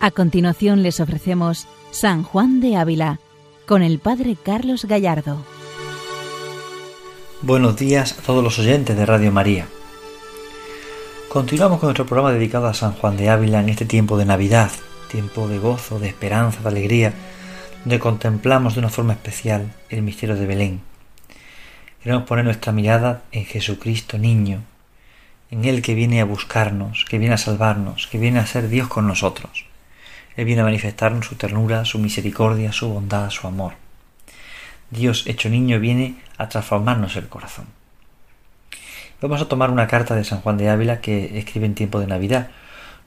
A continuación les ofrecemos San Juan de Ávila con el Padre Carlos Gallardo. Buenos días a todos los oyentes de Radio María. Continuamos con nuestro programa dedicado a San Juan de Ávila en este tiempo de Navidad, tiempo de gozo, de esperanza, de alegría, donde contemplamos de una forma especial el misterio de Belén. Queremos poner nuestra mirada en Jesucristo niño, en Él que viene a buscarnos, que viene a salvarnos, que viene a ser Dios con nosotros. Él viene a manifestarnos su ternura, su misericordia, su bondad, su amor. Dios hecho niño viene a transformarnos el corazón. Vamos a tomar una carta de San Juan de Ávila que escribe en tiempo de Navidad.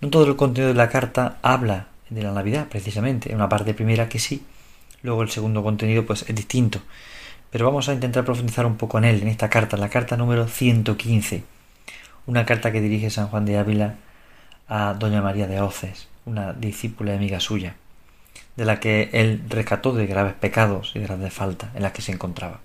No todo el contenido de la carta habla de la Navidad, precisamente. En una parte primera que sí, luego el segundo contenido pues es distinto. Pero vamos a intentar profundizar un poco en él, en esta carta, la carta número 115. Una carta que dirige San Juan de Ávila a Doña María de Oces una discípula y amiga suya, de la que él rescató de graves pecados y de grandes faltas en las que se encontraba.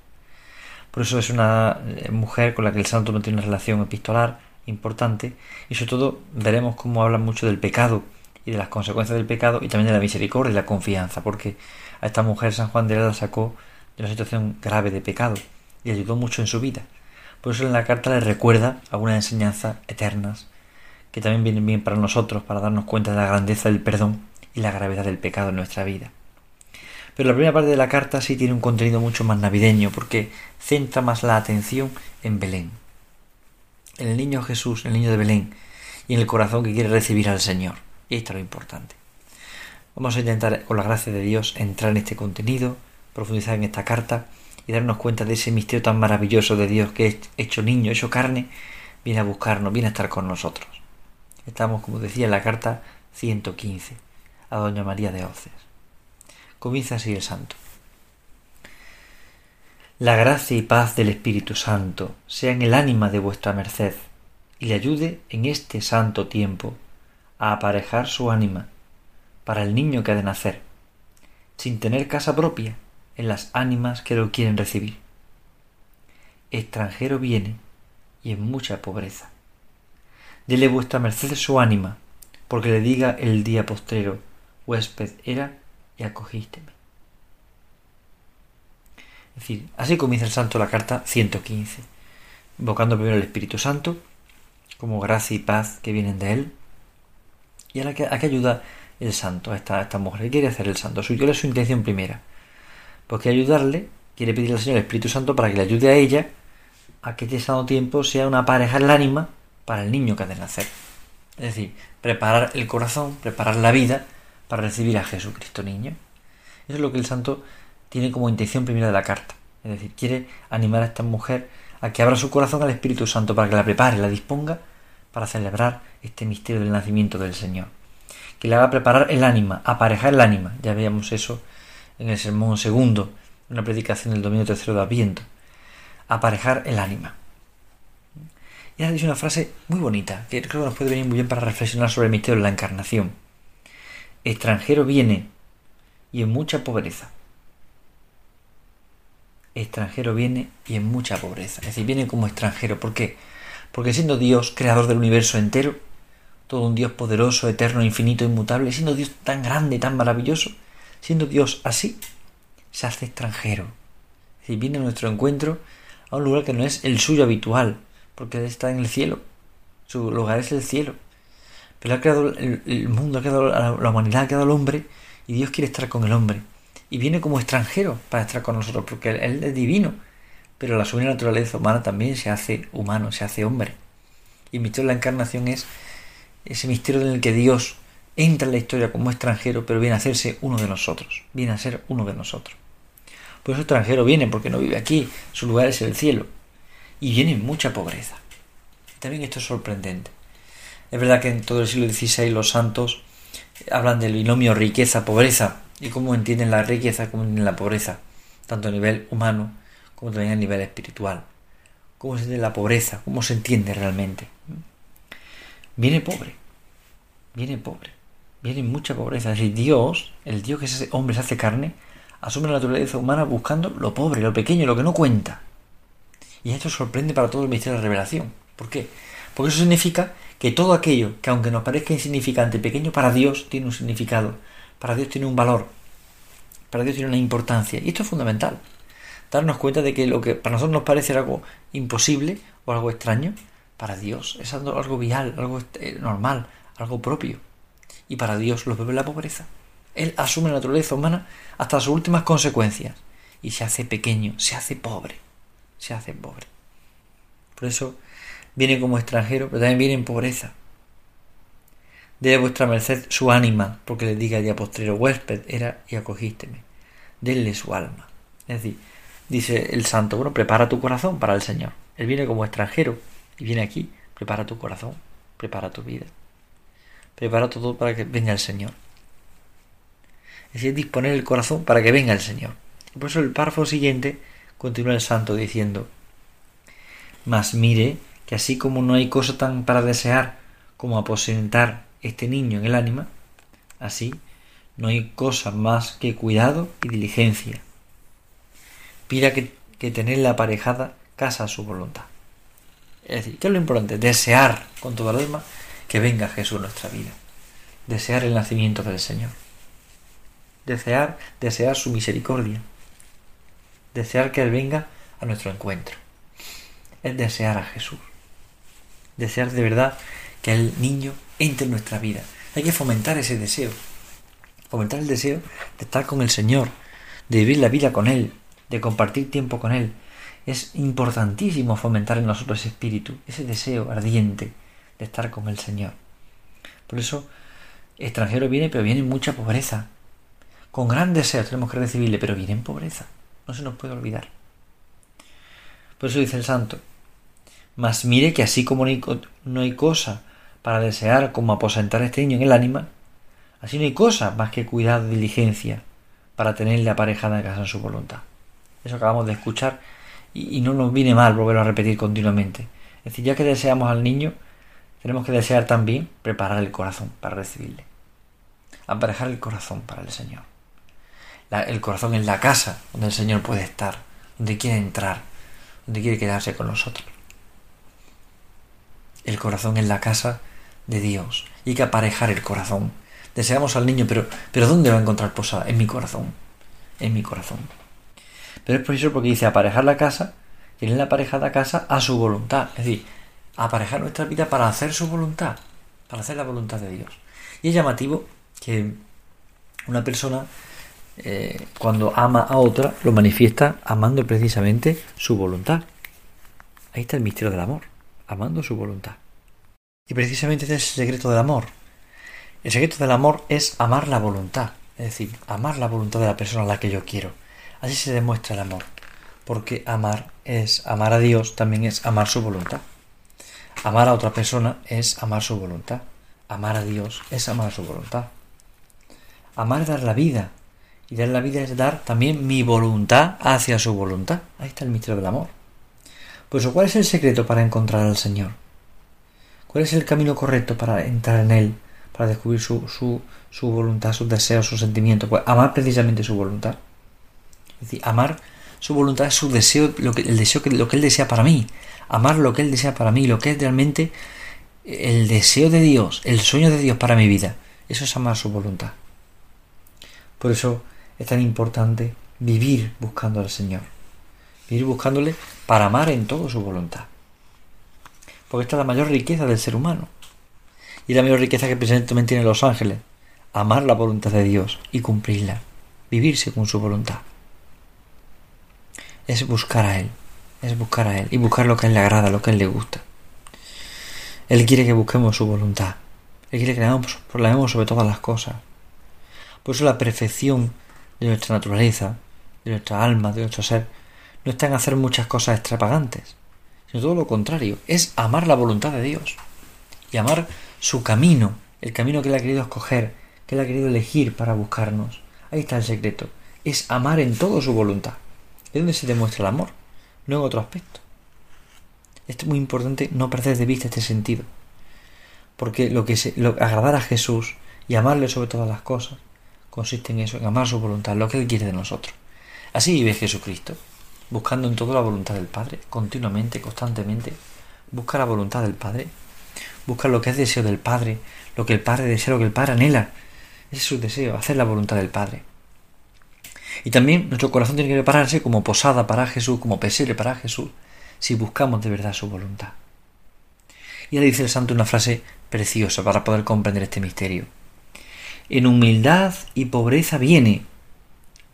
Por eso es una eh, mujer con la que el santo no tiene una relación epistolar importante y sobre todo veremos cómo habla mucho del pecado y de las consecuencias del pecado y también de la misericordia y la confianza, porque a esta mujer San Juan de la sacó de una situación grave de pecado y ayudó mucho en su vida. Por eso en la carta le recuerda algunas enseñanzas eternas que también vienen bien para nosotros, para darnos cuenta de la grandeza del perdón y la gravedad del pecado en nuestra vida. Pero la primera parte de la carta sí tiene un contenido mucho más navideño, porque centra más la atención en Belén, en el niño Jesús, el niño de Belén, y en el corazón que quiere recibir al Señor. Y esto es lo importante. Vamos a intentar, con la gracia de Dios, entrar en este contenido, profundizar en esta carta y darnos cuenta de ese misterio tan maravilloso de Dios que es hecho niño, hecho carne, viene a buscarnos, viene a estar con nosotros. Estamos, como decía en la carta 115, a Doña María de Oces. Comienza así el santo. La gracia y paz del Espíritu Santo sea en el ánima de vuestra merced y le ayude en este santo tiempo a aparejar su ánima para el niño que ha de nacer, sin tener casa propia en las ánimas que lo quieren recibir. Extranjero viene y en mucha pobreza Dele vuestra merced su ánima, porque le diga el día postrero, huésped era y acogísteme. Es decir, así comienza el santo la carta 115, invocando primero al Espíritu Santo, como gracia y paz que vienen de él, y a, la que, a qué ayuda el santo, a esta, esta mujer. ¿Qué quiere hacer el santo? Su, es su intención primera? Porque ayudarle, quiere pedirle al Señor el Espíritu Santo para que le ayude a ella a que este santo tiempo sea una pareja el ánima para el niño que ha de nacer. Es decir, preparar el corazón, preparar la vida para recibir a Jesucristo niño. Eso es lo que el santo tiene como intención primera de la carta. Es decir, quiere animar a esta mujer a que abra su corazón al Espíritu Santo para que la prepare, la disponga para celebrar este misterio del nacimiento del Señor. Que le haga preparar el ánima, aparejar el ánima. Ya veíamos eso en el sermón segundo, una predicación del domingo tercero de Adviento. Aparejar el ánima. Y ha dicho una frase muy bonita, que creo que nos puede venir muy bien para reflexionar sobre el misterio de la encarnación. Extranjero viene y en mucha pobreza. Extranjero viene y en mucha pobreza. Es decir, viene como extranjero. ¿Por qué? Porque siendo Dios, creador del universo entero, todo un Dios poderoso, eterno, infinito, inmutable, siendo Dios tan grande, tan maravilloso, siendo Dios así, se hace extranjero. Es decir, viene a nuestro encuentro a un lugar que no es el suyo habitual, porque está en el cielo. Su lugar es el cielo. Pero ha creado el, mundo, ha creado la, humanidad, ha creado al hombre y Dios quiere estar con el hombre. Y viene como extranjero para estar con nosotros, porque Él es divino. Pero la suya naturaleza humana también se hace humano, se hace hombre. Y el misterio de la encarnación es ese misterio en el que Dios entra en la historia como extranjero, pero viene a hacerse uno de nosotros, viene a ser uno de nosotros. Por eso extranjero viene, porque no vive aquí, su lugar es el cielo y viene mucha pobreza. También esto es sorprendente. Es verdad que en todo el siglo XVI los santos hablan del binomio riqueza-pobreza y cómo entienden la riqueza, cómo entienden la pobreza, tanto a nivel humano como también a nivel espiritual. Cómo se entiende la pobreza, cómo se entiende realmente. Viene pobre, viene pobre, viene mucha pobreza. Es decir, Dios, el Dios que ese hombre se hace carne, asume la naturaleza humana buscando lo pobre, lo pequeño, lo que no cuenta. Y esto sorprende para todo el misterio de la revelación. ¿Por qué? Porque eso significa que todo aquello que aunque nos parezca insignificante, pequeño, para Dios tiene un significado, para Dios tiene un valor, para Dios tiene una importancia. Y esto es fundamental. Darnos cuenta de que lo que para nosotros nos parece algo imposible o algo extraño, para Dios es algo vial, algo eh, normal, algo propio. Y para Dios lo bebe la pobreza. Él asume la naturaleza humana hasta sus últimas consecuencias y se hace pequeño, se hace pobre, se hace pobre. Por eso viene como extranjero, pero también viene en pobreza. Dele vuestra merced su ánima, porque le diga el día postrero, huésped era y acogísteme. Denle su alma. Es decir, dice el santo, bueno, prepara tu corazón para el Señor. Él viene como extranjero y viene aquí, prepara tu corazón, prepara tu vida. Prepara todo para que venga el Señor. Es decir, disponer el corazón para que venga el Señor. Por eso el párrafo siguiente continúa el santo diciendo, mas mire que así como no hay cosa tan para desear como aposentar este niño en el ánima, así no hay cosa más que cuidado y diligencia. Pida que, que tener la aparejada casa a su voluntad. Es decir, ¿qué es lo importante? Desear con toda el alma que venga Jesús a nuestra vida. Desear el nacimiento del Señor. Desear, desear su misericordia. Desear que Él venga a nuestro encuentro. Es desear a Jesús. Desear de verdad que el niño entre en nuestra vida. Hay que fomentar ese deseo. Fomentar el deseo de estar con el Señor, de vivir la vida con Él, de compartir tiempo con Él. Es importantísimo fomentar en nosotros ese espíritu, ese deseo ardiente de estar con el Señor. Por eso, extranjero viene, pero viene en mucha pobreza. Con gran deseo tenemos que recibirle, pero viene en pobreza. No se nos puede olvidar. Por eso dice el santo, mas mire que así como no hay cosa para desear como aposentar este niño en el ánima, así no hay cosa más que cuidado y diligencia para tenerle aparejada en casa en su voluntad. Eso acabamos de escuchar y, y no nos viene mal volverlo a repetir continuamente. Es decir, ya que deseamos al niño, tenemos que desear también preparar el corazón para recibirle. Aparejar el corazón para el Señor. El corazón en la casa donde el Señor puede estar, donde quiere entrar, donde quiere quedarse con nosotros. El corazón en la casa de Dios. Y hay que aparejar el corazón. Deseamos al niño, pero, pero ¿dónde va a encontrar posada? En mi corazón. En mi corazón. Pero es por eso porque dice aparejar la casa, tener la aparejada casa a su voluntad. Es decir, aparejar nuestra vida para hacer su voluntad, para hacer la voluntad de Dios. Y es llamativo que una persona eh, cuando ama a otra lo manifiesta amando precisamente su voluntad. Ahí está el misterio del amor, amando su voluntad. Y precisamente este es el secreto del amor. El secreto del amor es amar la voluntad, es decir, amar la voluntad de la persona a la que yo quiero. Así se demuestra el amor, porque amar es amar a Dios, también es amar su voluntad. Amar a otra persona es amar su voluntad. Amar a Dios es amar su voluntad. Amar es dar la vida. Y dar la vida es dar también mi voluntad hacia su voluntad. Ahí está el misterio del amor. Pues ¿cuál es el secreto para encontrar al Señor? ¿Cuál es el camino correcto para entrar en Él? Para descubrir su, su, su voluntad, sus deseos, sus sentimientos. Pues amar precisamente su voluntad. Es decir, amar su voluntad su deseo, lo que, el deseo que lo que Él desea para mí amar lo que Él desea para mí, lo que es realmente el deseo de Dios, el sueño de Dios para mi vida. Eso es amar su voluntad. Por eso es tan importante vivir buscando al Señor. Vivir buscándole para amar en todo su voluntad. Porque esta es la mayor riqueza del ser humano. Y la mayor riqueza que presentemente tienen los ángeles. Amar la voluntad de Dios y cumplirla. Vivir según su voluntad. Es buscar a Él es buscar a Él y buscar lo que a Él le agrada, lo que a Él le gusta. Él quiere que busquemos su voluntad. Él quiere que le amemos sobre todas las cosas. Por eso la perfección de nuestra naturaleza, de nuestra alma, de nuestro ser, no está en hacer muchas cosas extravagantes, sino todo lo contrario, es amar la voluntad de Dios y amar su camino, el camino que Él ha querido escoger, que Él ha querido elegir para buscarnos. Ahí está el secreto, es amar en todo su voluntad. Es donde se demuestra el amor no en otro aspecto. Es muy importante no perder de vista este sentido, porque lo que se, lo, agradar a Jesús y amarle sobre todas las cosas consiste en eso, en amar su voluntad, lo que Él quiere de nosotros. Así vive Jesucristo, buscando en todo la voluntad del Padre, continuamente, constantemente, busca la voluntad del Padre buscar lo que es deseo del Padre, lo que el Padre desea, lo que el Padre anhela. Ese es su deseo, hacer la voluntad del Padre. Y también nuestro corazón tiene que prepararse como posada para Jesús, como pesebre para Jesús, si buscamos de verdad su voluntad. Y ahora dice el santo una frase preciosa para poder comprender este misterio. En humildad y pobreza viene,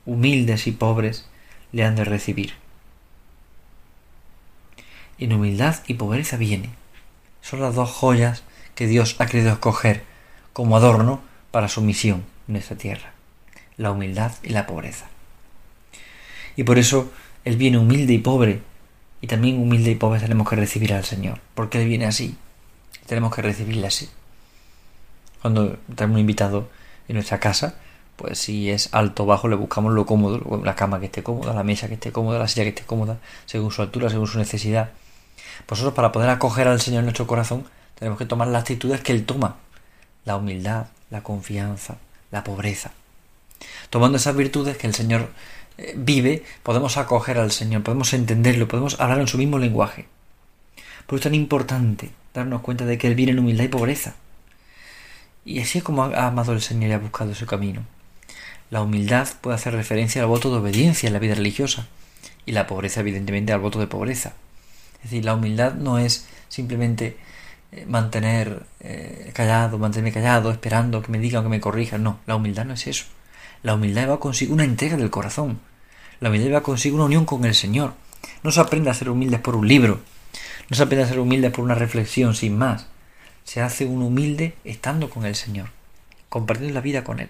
humildes y pobres le han de recibir. En humildad y pobreza viene. Son las dos joyas que Dios ha querido escoger como adorno para su misión en esta tierra. La humildad y la pobreza. Y por eso Él viene humilde y pobre. Y también humilde y pobre tenemos que recibir al Señor. Porque Él viene así. Tenemos que recibirle así. Cuando tenemos un invitado en nuestra casa, pues si es alto o bajo le buscamos lo cómodo, la cama que esté cómoda, la mesa que esté cómoda, la silla que esté cómoda, según su altura, según su necesidad. Nosotros para poder acoger al Señor en nuestro corazón tenemos que tomar las actitudes que Él toma. La humildad, la confianza, la pobreza. Tomando esas virtudes que el Señor eh, vive, podemos acoger al Señor, podemos entenderlo, podemos hablar en su mismo lenguaje. Por eso es tan importante darnos cuenta de que Él viene en humildad y pobreza. Y así es como ha amado el Señor y ha buscado su camino. La humildad puede hacer referencia al voto de obediencia en la vida religiosa y la pobreza evidentemente al voto de pobreza. Es decir, la humildad no es simplemente eh, mantener eh, callado, mantenerme callado, esperando que me digan o que me corrijan. No, la humildad no es eso. La humildad va consigo una entrega del corazón. La humildad va consigo una unión con el Señor. No se aprende a ser humildes por un libro. No se aprende a ser humildes por una reflexión sin más. Se hace un humilde estando con el Señor, compartiendo la vida con Él.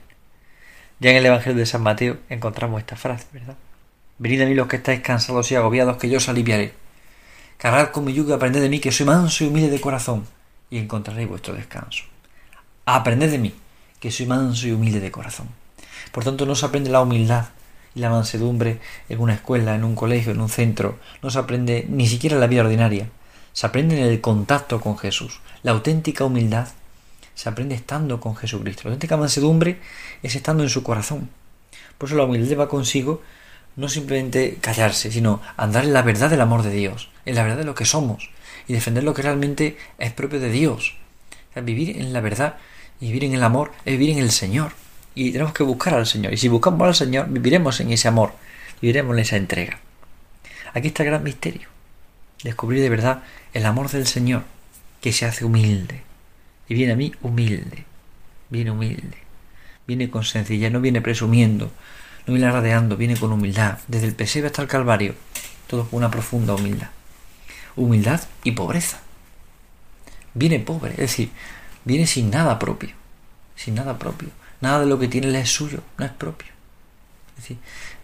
Ya en el Evangelio de San Mateo encontramos esta frase, ¿verdad? Venid a mí los que estáis cansados y agobiados, que yo os aliviaré. Cargad con mi yugo y aprended de mí, que soy manso y humilde de corazón, y encontraréis vuestro descanso. Aprended de mí, que soy manso y humilde de corazón. Por tanto, no se aprende la humildad y la mansedumbre en una escuela, en un colegio, en un centro. No se aprende ni siquiera en la vida ordinaria. Se aprende en el contacto con Jesús. La auténtica humildad se aprende estando con Jesucristo. La auténtica mansedumbre es estando en su corazón. Por eso la humildad va consigo no simplemente callarse, sino andar en la verdad del amor de Dios, en la verdad de lo que somos y defender lo que realmente es propio de Dios. vivir en la verdad y vivir en el amor es vivir en el Señor. Y tenemos que buscar al Señor. Y si buscamos al Señor, viviremos en ese amor, viviremos en esa entrega. Aquí está el gran misterio. Descubrir de verdad el amor del Señor, que se hace humilde, y viene a mí humilde, viene humilde, viene con sencillez, no viene presumiendo, no viene alardeando, viene con humildad, desde el pesebre hasta el Calvario, todo con una profunda humildad. Humildad y pobreza. Viene pobre, es decir, viene sin nada propio, sin nada propio. Nada de lo que tiene es suyo, no es propio. Es decir,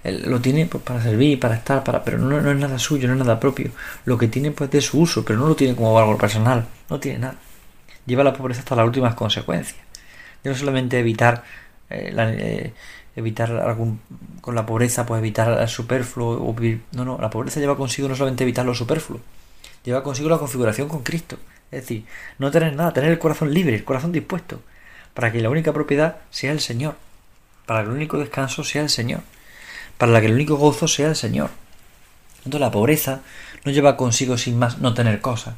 él lo tiene pues, para servir, para estar, para, pero no, es nada suyo, no es nada propio. Lo que tiene pues de su uso, pero no lo tiene como valor personal, no tiene nada lleva la pobreza hasta las últimas consecuencias. no solamente evitar eh, eh, evitar algún con la pobreza pues evitar el superfluo o vivir no no la pobreza lleva consigo no solamente evitar lo superfluo lleva consigo la configuración con Cristo es decir no tener nada tener el corazón libre el corazón dispuesto para que la única propiedad sea el Señor para que el único descanso sea el Señor para que el único gozo sea el Señor entonces la pobreza no lleva consigo sin más no tener cosas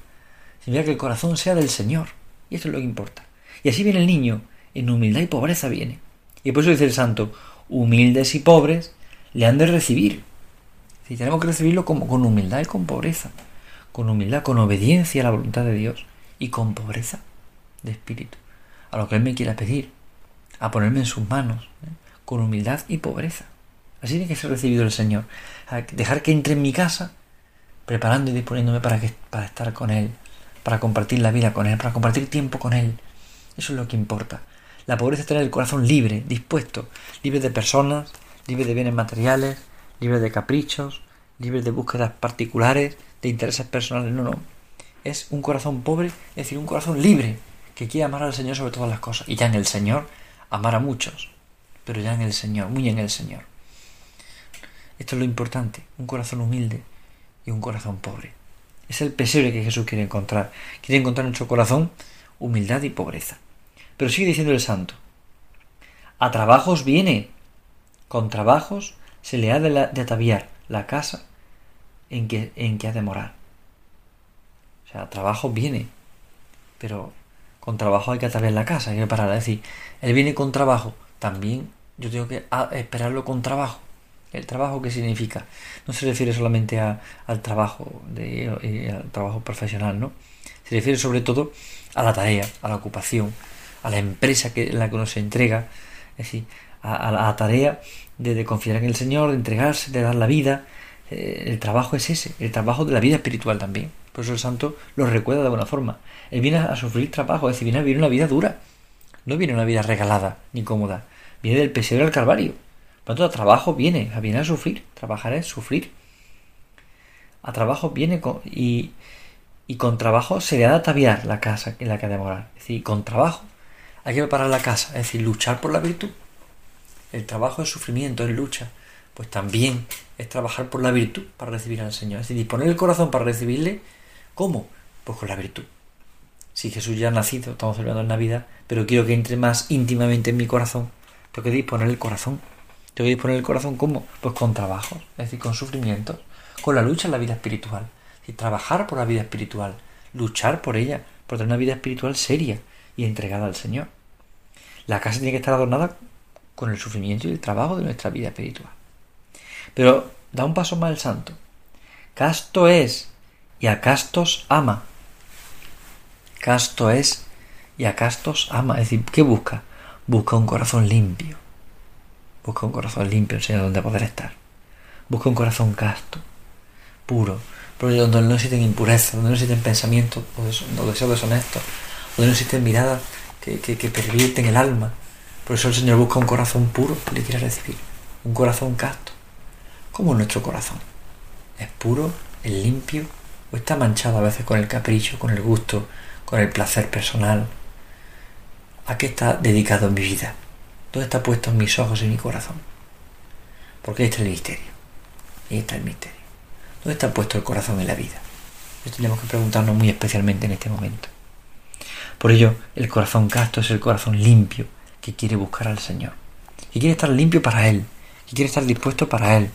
sino que el corazón sea del Señor y eso es lo que importa. Y así viene el niño, en humildad y pobreza viene. Y por eso dice el santo, humildes y pobres le han de recibir. Si tenemos que recibirlo con humildad y con pobreza. Con humildad, con obediencia a la voluntad de Dios y con pobreza de espíritu. A lo que Él me quiera pedir. A ponerme en sus manos. ¿eh? Con humildad y pobreza. Así tiene que ser recibido el Señor. A dejar que entre en mi casa preparando y disponiéndome para, que, para estar con Él, para compartir la vida con Él, para compartir tiempo con Él. Eso es lo que importa. La pobreza es tener el corazón libre, dispuesto, libre de personas, libre de bienes materiales, libre de caprichos, libre de búsquedas particulares, de intereses personales. No, no. Es un corazón pobre, es decir, un corazón libre, que quiere amar al Señor sobre todas las cosas. Y ya en el Señor, amar a muchos, pero ya en el Señor, muy en el Señor. Esto es lo importante, un corazón humilde y un corazón pobre. Es el pesebre que Jesús quiere encontrar. Quiere encontrar en nuestro corazón humildad y pobreza. Pero sigue diciendo el santo. A trabajos viene. Con trabajos se le ha de, ataviar la casa en que, en que ha de morar. O sea, a trabajos viene. Pero con trabajo hay que atarear la casa, hay que parar. Es decir, él viene con trabajo, también yo tengo que esperarlo con trabajo. ¿El trabajo qué significa? No se refiere solamente al trabajo, de, al trabajo profesional, ¿no? Se refiere sobre todo a la tarea, a la ocupación, a la empresa que, en la que uno se entrega, es decir, a, la tarea de, confiar en el Señor, de entregarse, de dar la vida. Eh, el trabajo es ese, el trabajo de la vida espiritual también. Por eso el santo lo recuerda de buena forma. Él viene a sufrir trabajo, es decir, viene a vivir una vida dura. No viene una vida regalada ni cómoda. Viene del pesebre al calvario. Por lo tanto, a trabajo viene, viene a sufrir. Trabajar es sufrir. A trabajo viene con, y, y con trabajo se le ha de ataviar la casa en la que ha de morar. Es decir, con trabajo hay que preparar la casa, es decir, luchar por la virtud. El trabajo es sufrimiento, es lucha. Pues también es trabajar por la virtud para recibir al Señor. Es decir, disponer el corazón para recibirle. ¿Cómo? Pues con la virtud. Si Jesús ya ha nacido, estamos celebrando en Navidad, pero quiero que entre más íntimamente en mi corazón, tengo que disponer el corazón. Tengo que disponer el corazón ¿cómo? Pues con trabajo, es decir, con sufrimientos, con la lucha en la vida espiritual. y trabajar por la vida espiritual, luchar por ella, por tener una vida espiritual seria y entregada al Señor. La casa tiene que estar adornada con el sufrimiento y el trabajo de nuestra vida espiritual. Pero da un paso más el santo. Casto es y a castos ama. Casto es y a castos ama. Es decir, ¿qué busca? Busca un corazón limpio. Busca un corazón limpio, el Señor, donde poder estar. Busca un corazón casto, puro, donde no existen impurezas, donde no existen pensamientos o deseos deshonestos, donde no existen miradas que, que, pervierten el alma. Por eso el Señor busca un corazón puro que le quiere recibir, un corazón casto, como nuestro corazón. ¿Es puro, es limpio o está manchado a veces con el capricho, con el gusto, con el placer personal? ¿A qué está dedicado mi vida? ¿Dónde está puesto mis ojos y mi corazón? Porque ahí está el misterio. Ahí está el misterio. ¿Dónde está puesto el corazón en la vida? Eso tenemos que preguntarnos muy especialmente en este momento. Por ello, el corazón casto es el corazón limpio que quiere buscar al Señor, que quiere estar limpio para Él, que quiere estar dispuesto para Él,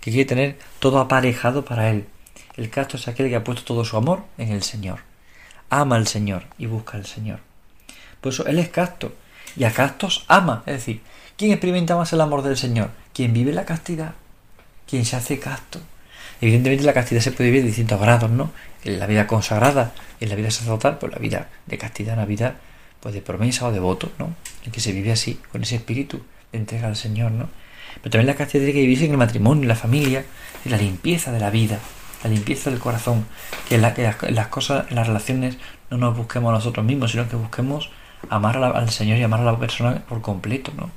que quiere tener todo aparejado para Él. El casto es aquel que ha puesto todo su amor en el Señor. Ama al Señor y busca al Señor. Por eso Él es casto, y a castos ama. Es decir, ¿quién experimenta más el amor del Señor? Quien vive la castidad, quien se hace casto. Evidentemente la castidad se puede vivir de distintos grados, ¿no? En la vida consagrada, en la vida sacerdotal, pues la vida de castidad, la vida pues de promesa o de voto, ¿no? En que se vive así, con ese espíritu de entrega al Señor, ¿no? Pero también la castidad tiene que vivirse en el matrimonio, en la familia, en la limpieza de la vida, la limpieza del corazón, que en, las, cosas, las relaciones no nos busquemos a nosotros mismos, sino que busquemos amar al Señor y amar a la persona por completo, ¿no?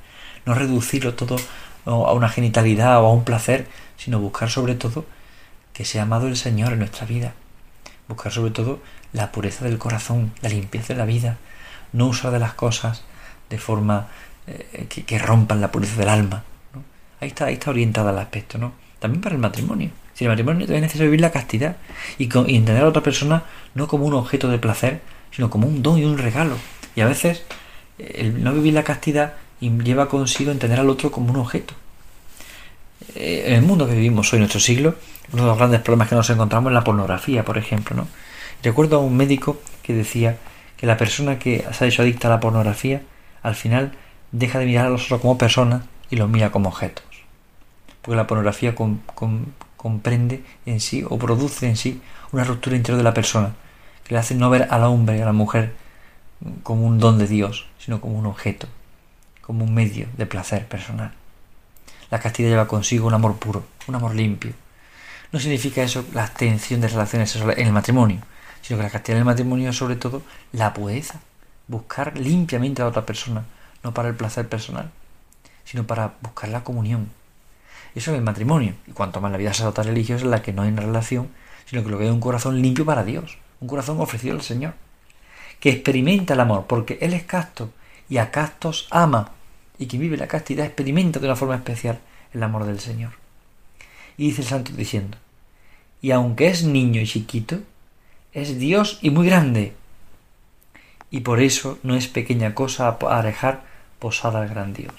No reducirlo todo a una genitalidad o a un placer, sino buscar sobre todo que sea amado el Señor en nuestra vida. Buscar sobre todo la pureza del corazón, la limpieza de la vida. No usar de las cosas de forma eh, que, rompan la pureza del alma. Ahí, está, ahí está orientada el aspecto, ¿no? También para el matrimonio. Si el matrimonio es necesario vivir la castidad y, con, entender a otra persona no como un objeto de placer, sino como un don y un regalo. Y a veces el no vivir la castidad lleva consigo entender al otro como un objeto. Eh, en el mundo que vivimos hoy, en nuestro siglo, uno de los grandes problemas que nos encontramos es la pornografía, por ejemplo. ¿no? Recuerdo a un médico que decía que la persona que se ha hecho adicta a la pornografía, al final deja de mirar a los otros como personas y los mira como objetos. Porque la pornografía comprende en sí o produce en sí una ruptura interior de la persona, que le hace no ver al hombre y a la mujer como un don de Dios, sino como un objeto, como un medio de placer personal. La castidad lleva consigo un amor puro, un amor limpio. No significa eso la abstención de relaciones sexuales en el matrimonio, sino que la castidad en el matrimonio es sobre todo la pureza, buscar limpiamente a otra persona, no para el placer personal, sino para buscar la comunión. Eso es el matrimonio, y cuanto más la vida sacerdotal religiosa es la que no hay una relación, sino que lo que hay es un corazón limpio para Dios, un corazón ofrecido al Señor que experimenta el amor, porque Él es casto y a castos ama, y quien vive la castidad experimenta de una forma especial el amor del Señor. Y dice el santo diciendo, y aunque es niño y chiquito, es Dios y muy grande, y por eso no es pequeña cosa aparejar posada al gran Dios.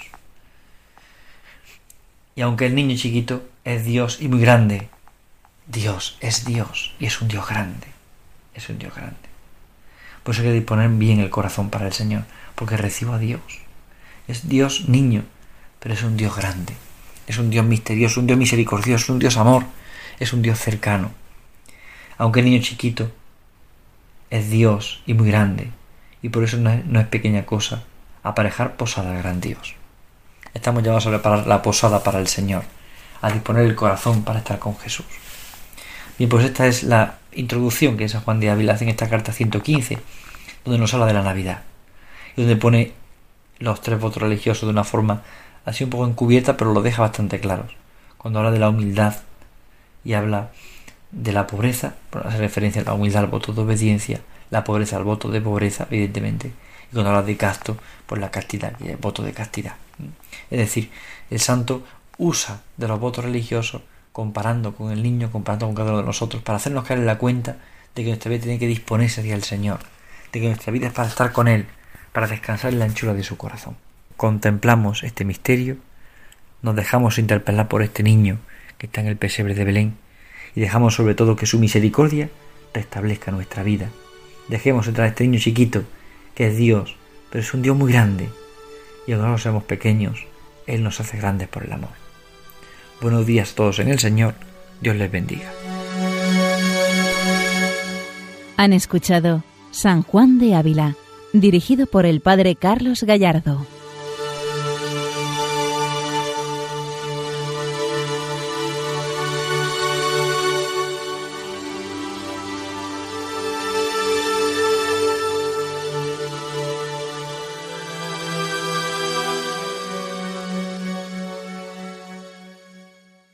Y aunque el niño chiquito es Dios y muy grande, Dios es Dios y es un Dios grande, es un Dios grande. Por eso hay que disponer bien el corazón para el Señor, porque recibo a Dios. Es Dios niño, pero es un Dios grande, es un Dios misterioso, un Dios misericordioso, un Dios amor, es un Dios cercano. Aunque el niño chiquito es Dios y muy grande, y por eso no es, pequeña cosa aparejar posada gran Dios. Estamos llamados a preparar la posada para el Señor, a disponer el corazón para estar con Jesús. Bien, pues esta es la introducción que San Juan de Ávila hace en esta carta 115, donde nos habla de la Navidad, y donde pone los tres votos religiosos de una forma así un poco encubierta, pero lo deja bastante claros. Cuando habla de la humildad y habla de la pobreza, hace referencia a la humildad al voto de obediencia, la pobreza al voto de pobreza, evidentemente, habla de casto, pues la castidad, y el voto de castidad. Es decir, el santo usa de los votos religiosos comparando con el niño, comparando con cada uno de nosotros, para hacernos caer en la cuenta de que nuestra vida tiene que disponerse hacia el Señor, de que nuestra vida es para estar con Él, para descansar en la anchura de su corazón. Contemplamos este misterio, nos dejamos interpelar por este niño que está en el pesebre de Belén, y dejamos sobre todo que su misericordia restablezca nuestra vida. Dejemos entrar a este niño chiquito, que es Dios, pero es un Dios muy grande, y aunque no seamos pequeños, Él nos hace grandes por el amor. Buenos días a todos en el Señor, Dios les bendiga. Han escuchado San Juan de Ávila, dirigido por el Padre Carlos Gallardo.